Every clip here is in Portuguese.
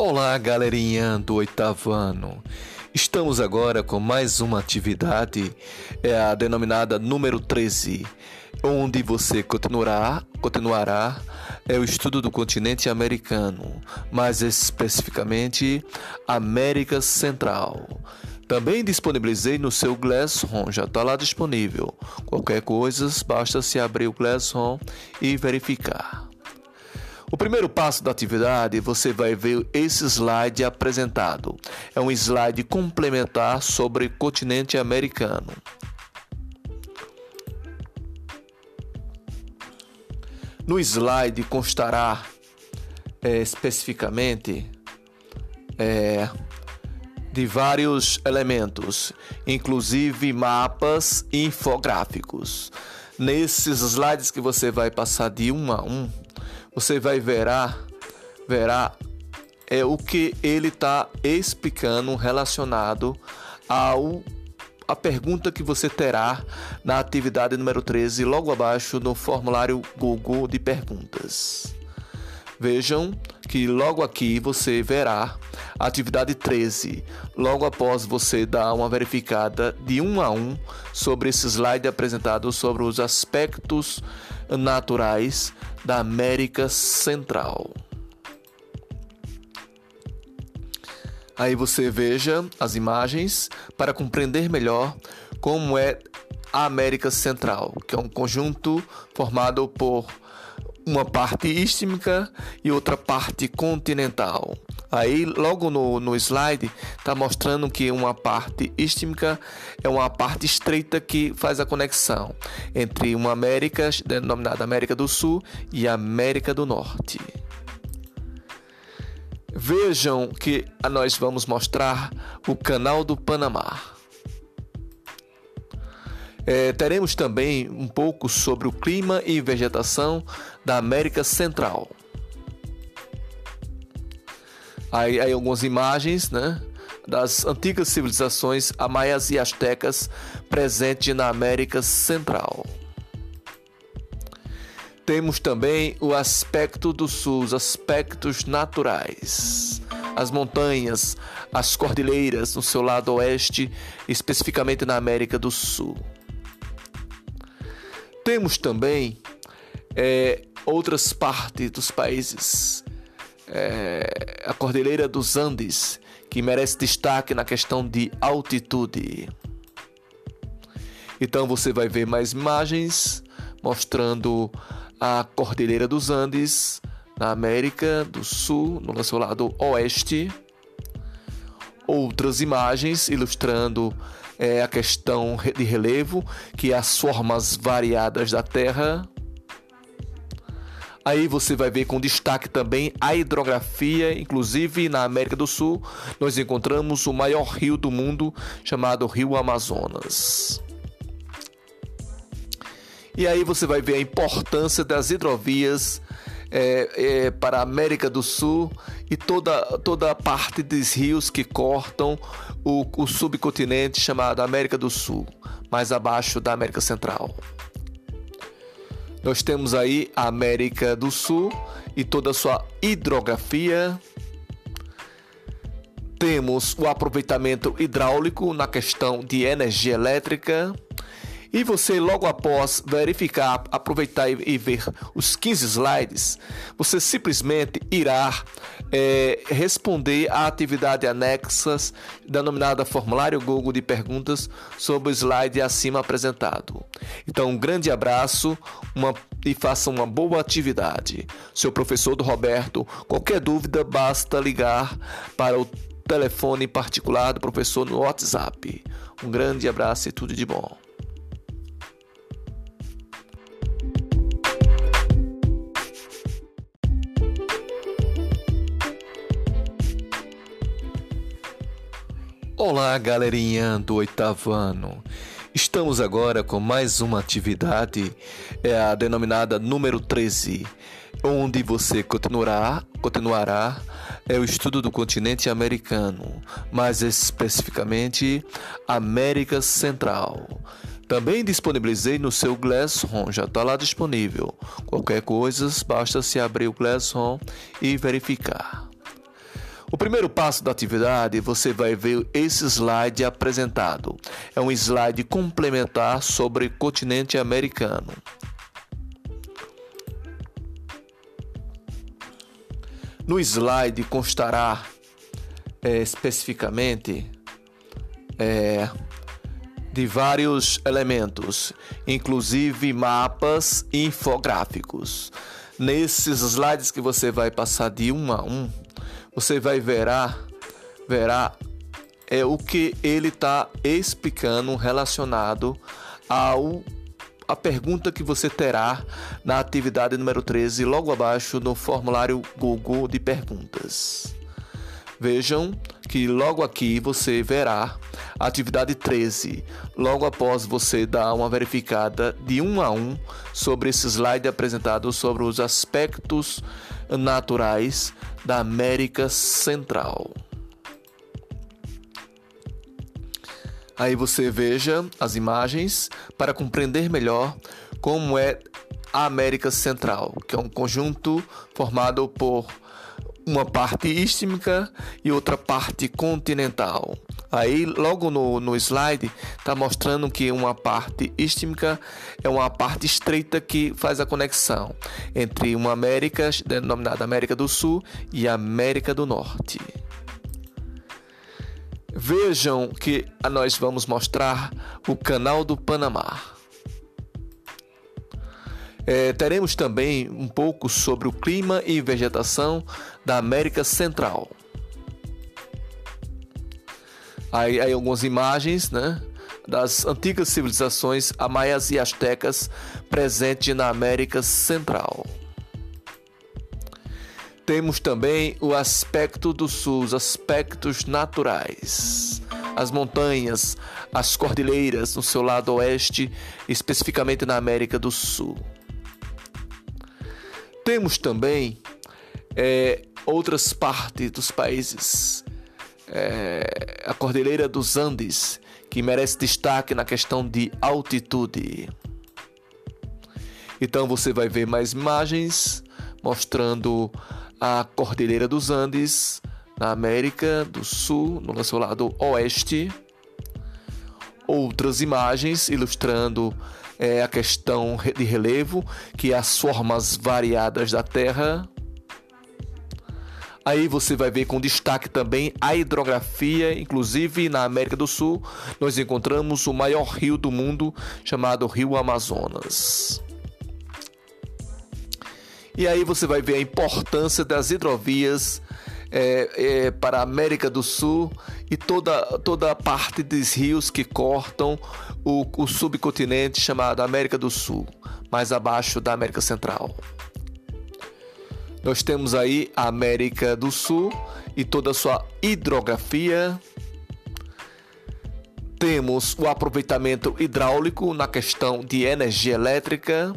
Olá, galerinha do oitavo ano. Estamos agora com mais uma atividade, é a denominada número 13, onde você continuará, continuará é o estudo do continente americano, mais especificamente América Central. Também disponibilizei no seu Glassroom, já está lá disponível. Qualquer coisa, basta se abrir o Glassroom e verificar. O primeiro passo da atividade, você vai ver esse slide apresentado. É um slide complementar sobre o continente americano. No slide constará é, especificamente é, de vários elementos, inclusive mapas e infográficos. Nesses slides que você vai passar de um a um, você vai verá, verá é o que ele está explicando relacionado ao a pergunta que você terá na atividade número 13, logo abaixo no formulário Google de perguntas. Vejam que logo aqui você verá a atividade 13, logo após você dar uma verificada de um a um sobre esse slide apresentado sobre os aspectos naturais da América Central. Aí você veja as imagens para compreender melhor como é a América Central, que é um conjunto formado por uma parte istmica e outra parte continental. Aí, logo no, no slide, está mostrando que uma parte istmica é uma parte estreita que faz a conexão entre uma América, denominada América do Sul, e América do Norte. Vejam que nós vamos mostrar o Canal do Panamá. É, teremos também um pouco sobre o clima e vegetação da América Central. Aí, aí algumas imagens, né? Das antigas civilizações amaias e astecas presentes na América Central. Temos também o aspecto do sul, os aspectos naturais. As montanhas, as cordilheiras no seu lado oeste, especificamente na América do Sul. Temos também é, outras partes dos países é, a Cordilheira dos Andes, que merece destaque na questão de altitude. Então você vai ver mais imagens mostrando a Cordilheira dos Andes na América do Sul, no seu lado oeste. Outras imagens ilustrando é, a questão de relevo, que é as formas variadas da Terra Aí você vai ver com destaque também a hidrografia, inclusive na América do Sul, nós encontramos o maior rio do mundo, chamado Rio Amazonas. E aí você vai ver a importância das hidrovias é, é, para a América do Sul e toda, toda a parte dos rios que cortam o, o subcontinente chamado América do Sul, mais abaixo da América Central. Nós temos aí a América do Sul e toda a sua hidrografia. Temos o aproveitamento hidráulico na questão de energia elétrica. E você, logo após verificar, aproveitar e ver os 15 slides, você simplesmente irá é, responder à atividade anexas denominada Formulário Google de Perguntas sobre o slide acima apresentado. Então, um grande abraço uma, e faça uma boa atividade. Seu professor do Roberto, qualquer dúvida, basta ligar para o telefone particular do professor no WhatsApp. Um grande abraço e tudo de bom. Olá, galerinha do oitavo ano. Estamos agora com mais uma atividade, é a denominada número 13, onde você continuará, continuará é o estudo do continente americano, mais especificamente América Central. Também disponibilizei no seu Glassroom, já está lá disponível. Qualquer coisa, basta se abrir o Glassroom e verificar. O primeiro passo da atividade, você vai ver esse slide apresentado. É um slide complementar sobre o continente americano. No slide constará é, especificamente é, de vários elementos, inclusive mapas e infográficos. Nesses slides que você vai passar de um a um, você vai verá, verá é o que ele está explicando relacionado ao a pergunta que você terá na atividade número 13, logo abaixo no formulário Google de perguntas. Vejam que logo aqui você verá a atividade 13, logo após você dar uma verificada de um a um sobre esse slide apresentado sobre os aspectos naturais da América Central. Aí você veja as imagens para compreender melhor como é a América Central, que é um conjunto formado por uma parte istmica e outra parte continental. Aí, logo no, no slide, está mostrando que uma parte istmica é uma parte estreita que faz a conexão entre uma América, denominada América do Sul, e América do Norte. Vejam que nós vamos mostrar o Canal do Panamá. É, teremos também um pouco sobre o clima e vegetação da América Central. Aí, aí algumas imagens, né? Das antigas civilizações amaias e astecas presentes na América Central. Temos também o aspecto do sul, os aspectos naturais. As montanhas, as cordilheiras no seu lado oeste, especificamente na América do Sul. Temos também é, outras partes dos países, é, a Cordilheira dos Andes, que merece destaque na questão de altitude. Então você vai ver mais imagens mostrando a Cordilheira dos Andes, na América do Sul, no seu lado oeste. Outras imagens ilustrando é, a questão de relevo, que é as formas variadas da Terra. Aí você vai ver com destaque também a hidrografia, inclusive na América do Sul, nós encontramos o maior rio do mundo, chamado Rio Amazonas. E aí você vai ver a importância das hidrovias é, é, para a América do Sul e toda, toda a parte dos rios que cortam o, o subcontinente chamado América do Sul, mais abaixo da América Central. Nós temos aí a América do Sul e toda a sua hidrografia. Temos o aproveitamento hidráulico na questão de energia elétrica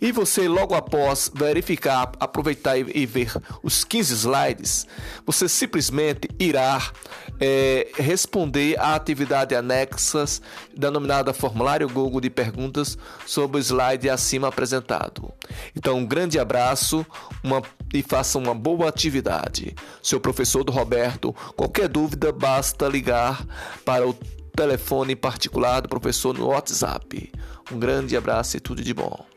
e você, logo após verificar, aproveitar e ver os 15 slides, você simplesmente irá é, responder à atividade anexas denominada Formulário Google de Perguntas sobre o slide acima apresentado. Então, um grande abraço uma, e faça uma boa atividade. Seu professor do Roberto, qualquer dúvida, basta ligar para o telefone particular do professor no WhatsApp. Um grande abraço e tudo de bom.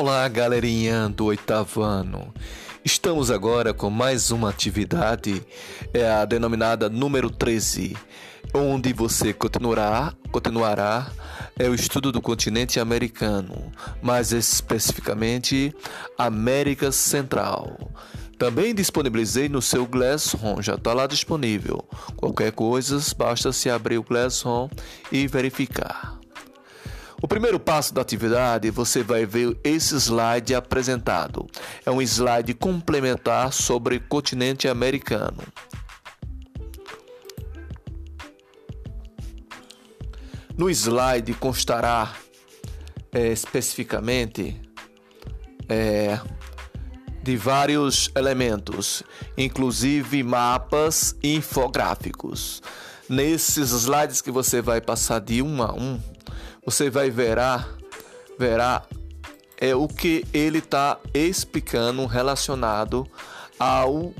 Olá, galerinha do oitavo ano. Estamos agora com mais uma atividade, é a denominada número 13, onde você continuará, continuará é o estudo do continente americano, mais especificamente América Central. Também disponibilizei no seu Glassroom, já está lá disponível. Qualquer coisa, basta se abrir o Glassroom e verificar. O primeiro passo da atividade, você vai ver esse slide apresentado. É um slide complementar sobre o continente americano. No slide constará é, especificamente é, de vários elementos, inclusive mapas e infográficos. nesses slides que você vai passar de um a um, você vai verá, verá é o que ele está explicando relacionado ao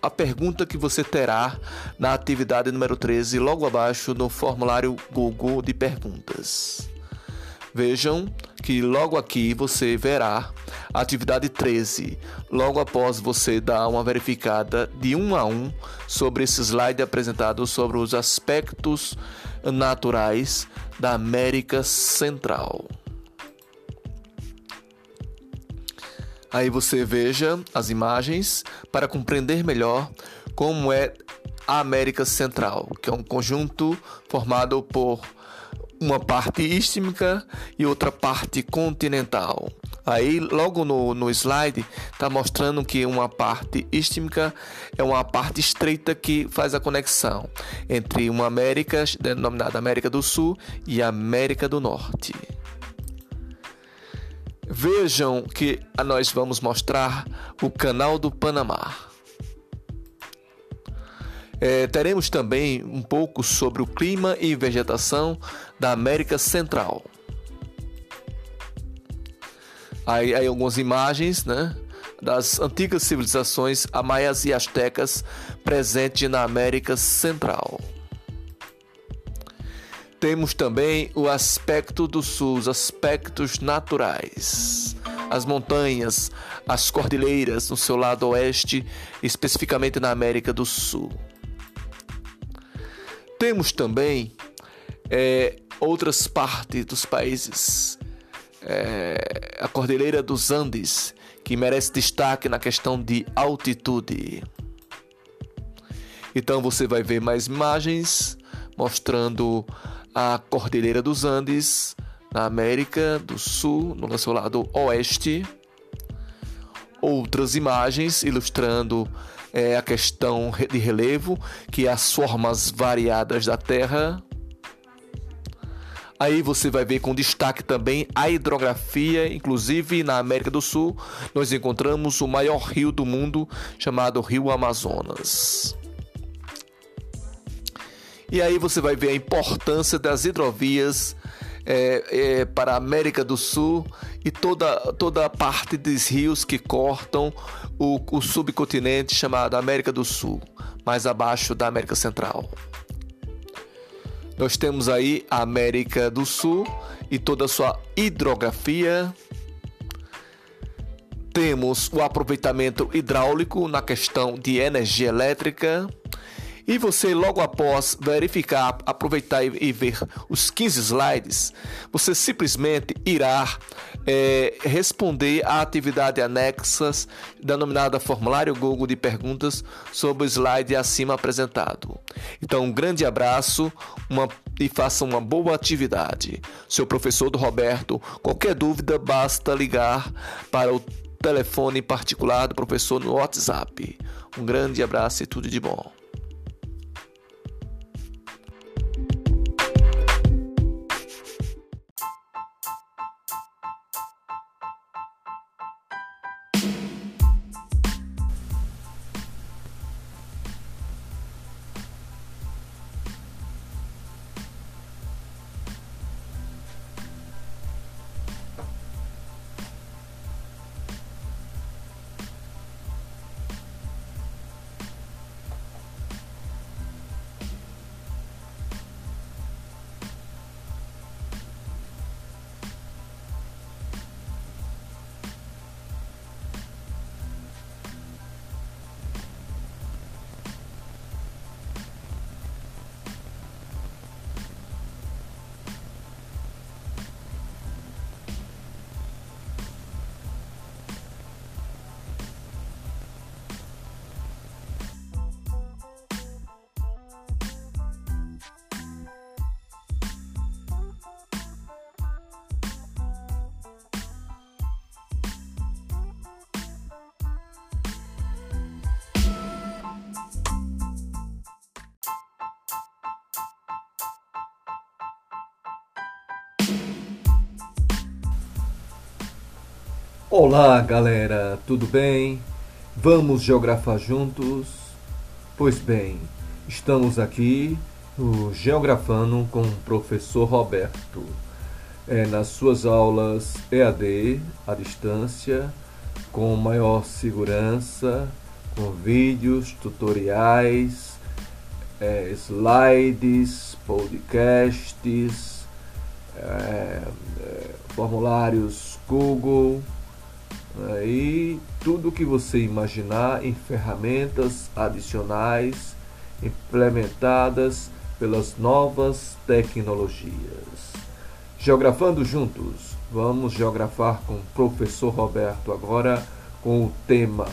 a pergunta que você terá na atividade número 13, logo abaixo no formulário Google de perguntas. Vejam que logo aqui você verá a atividade 13, logo após você dar uma verificada de um a um sobre esse slide apresentado sobre os aspectos naturais da América Central. Aí você veja as imagens para compreender melhor como é a América Central, que é um conjunto formado por uma parte istmica e outra parte continental. Aí, logo no, no slide, está mostrando que uma parte istmica é uma parte estreita que faz a conexão entre uma América, denominada América do Sul, e América do Norte. Vejam que nós vamos mostrar o canal do Panamá. É, teremos também um pouco sobre o clima e vegetação da América Central. Aí, aí algumas imagens né, das antigas civilizações amaias e astecas presentes na América Central. Temos também o aspecto do sul, os aspectos naturais. As montanhas, as cordilheiras no seu lado oeste, especificamente na América do Sul. Temos também é, outras partes dos países. É, a Cordilheira dos Andes, que merece destaque na questão de altitude. Então você vai ver mais imagens mostrando a Cordilheira dos Andes, na América do Sul, no seu lado oeste. Outras imagens ilustrando é, a questão de relevo, que é as formas variadas da Terra. Aí você vai ver com destaque também a hidrografia, inclusive na América do Sul, nós encontramos o maior rio do mundo, chamado Rio Amazonas. E aí você vai ver a importância das hidrovias é, é, para a América do Sul e toda, toda a parte dos rios que cortam o, o subcontinente chamado América do Sul, mais abaixo da América Central. Nós temos aí a América do Sul e toda a sua hidrografia. Temos o aproveitamento hidráulico na questão de energia elétrica e você, logo após verificar, aproveitar e ver os 15 slides, você simplesmente irá é, responder à atividade anexas denominada formulário Google de perguntas sobre o slide acima apresentado. Então, um grande abraço uma, e faça uma boa atividade. Seu professor do Roberto, qualquer dúvida, basta ligar para o telefone particular do professor no WhatsApp. Um grande abraço e tudo de bom. Olá, galera, tudo bem? Vamos geografar juntos? Pois bem, estamos aqui o Geografando com o professor Roberto. É, nas suas aulas EAD, à distância, com maior segurança, com vídeos, tutoriais, é, slides, podcasts, é, é formulários Google é, e tudo que você imaginar em ferramentas adicionais implementadas pelas novas tecnologias. Geografando juntos, vamos geografar com o professor Roberto agora com o tema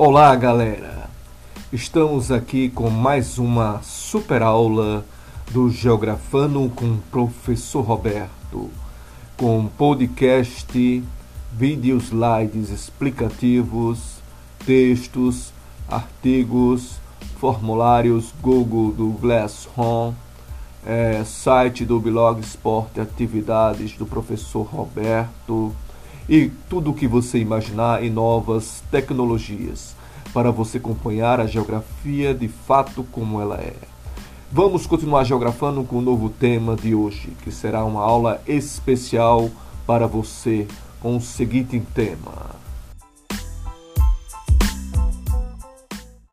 Olá, galera! Estamos aqui com mais uma super aula do Geografando com o professor Roberto, com podcast, vídeos, slides explicativos, textos, artigos, formulários Google do Glassroom, é, site do blog Esporte Atividades do professor Roberto e tudo o que você imaginar em novas tecnologias para você acompanhar a geografia de fato como ela é. Vamos continuar geografando com o novo tema de hoje, que será uma aula especial para você com o seguinte tema.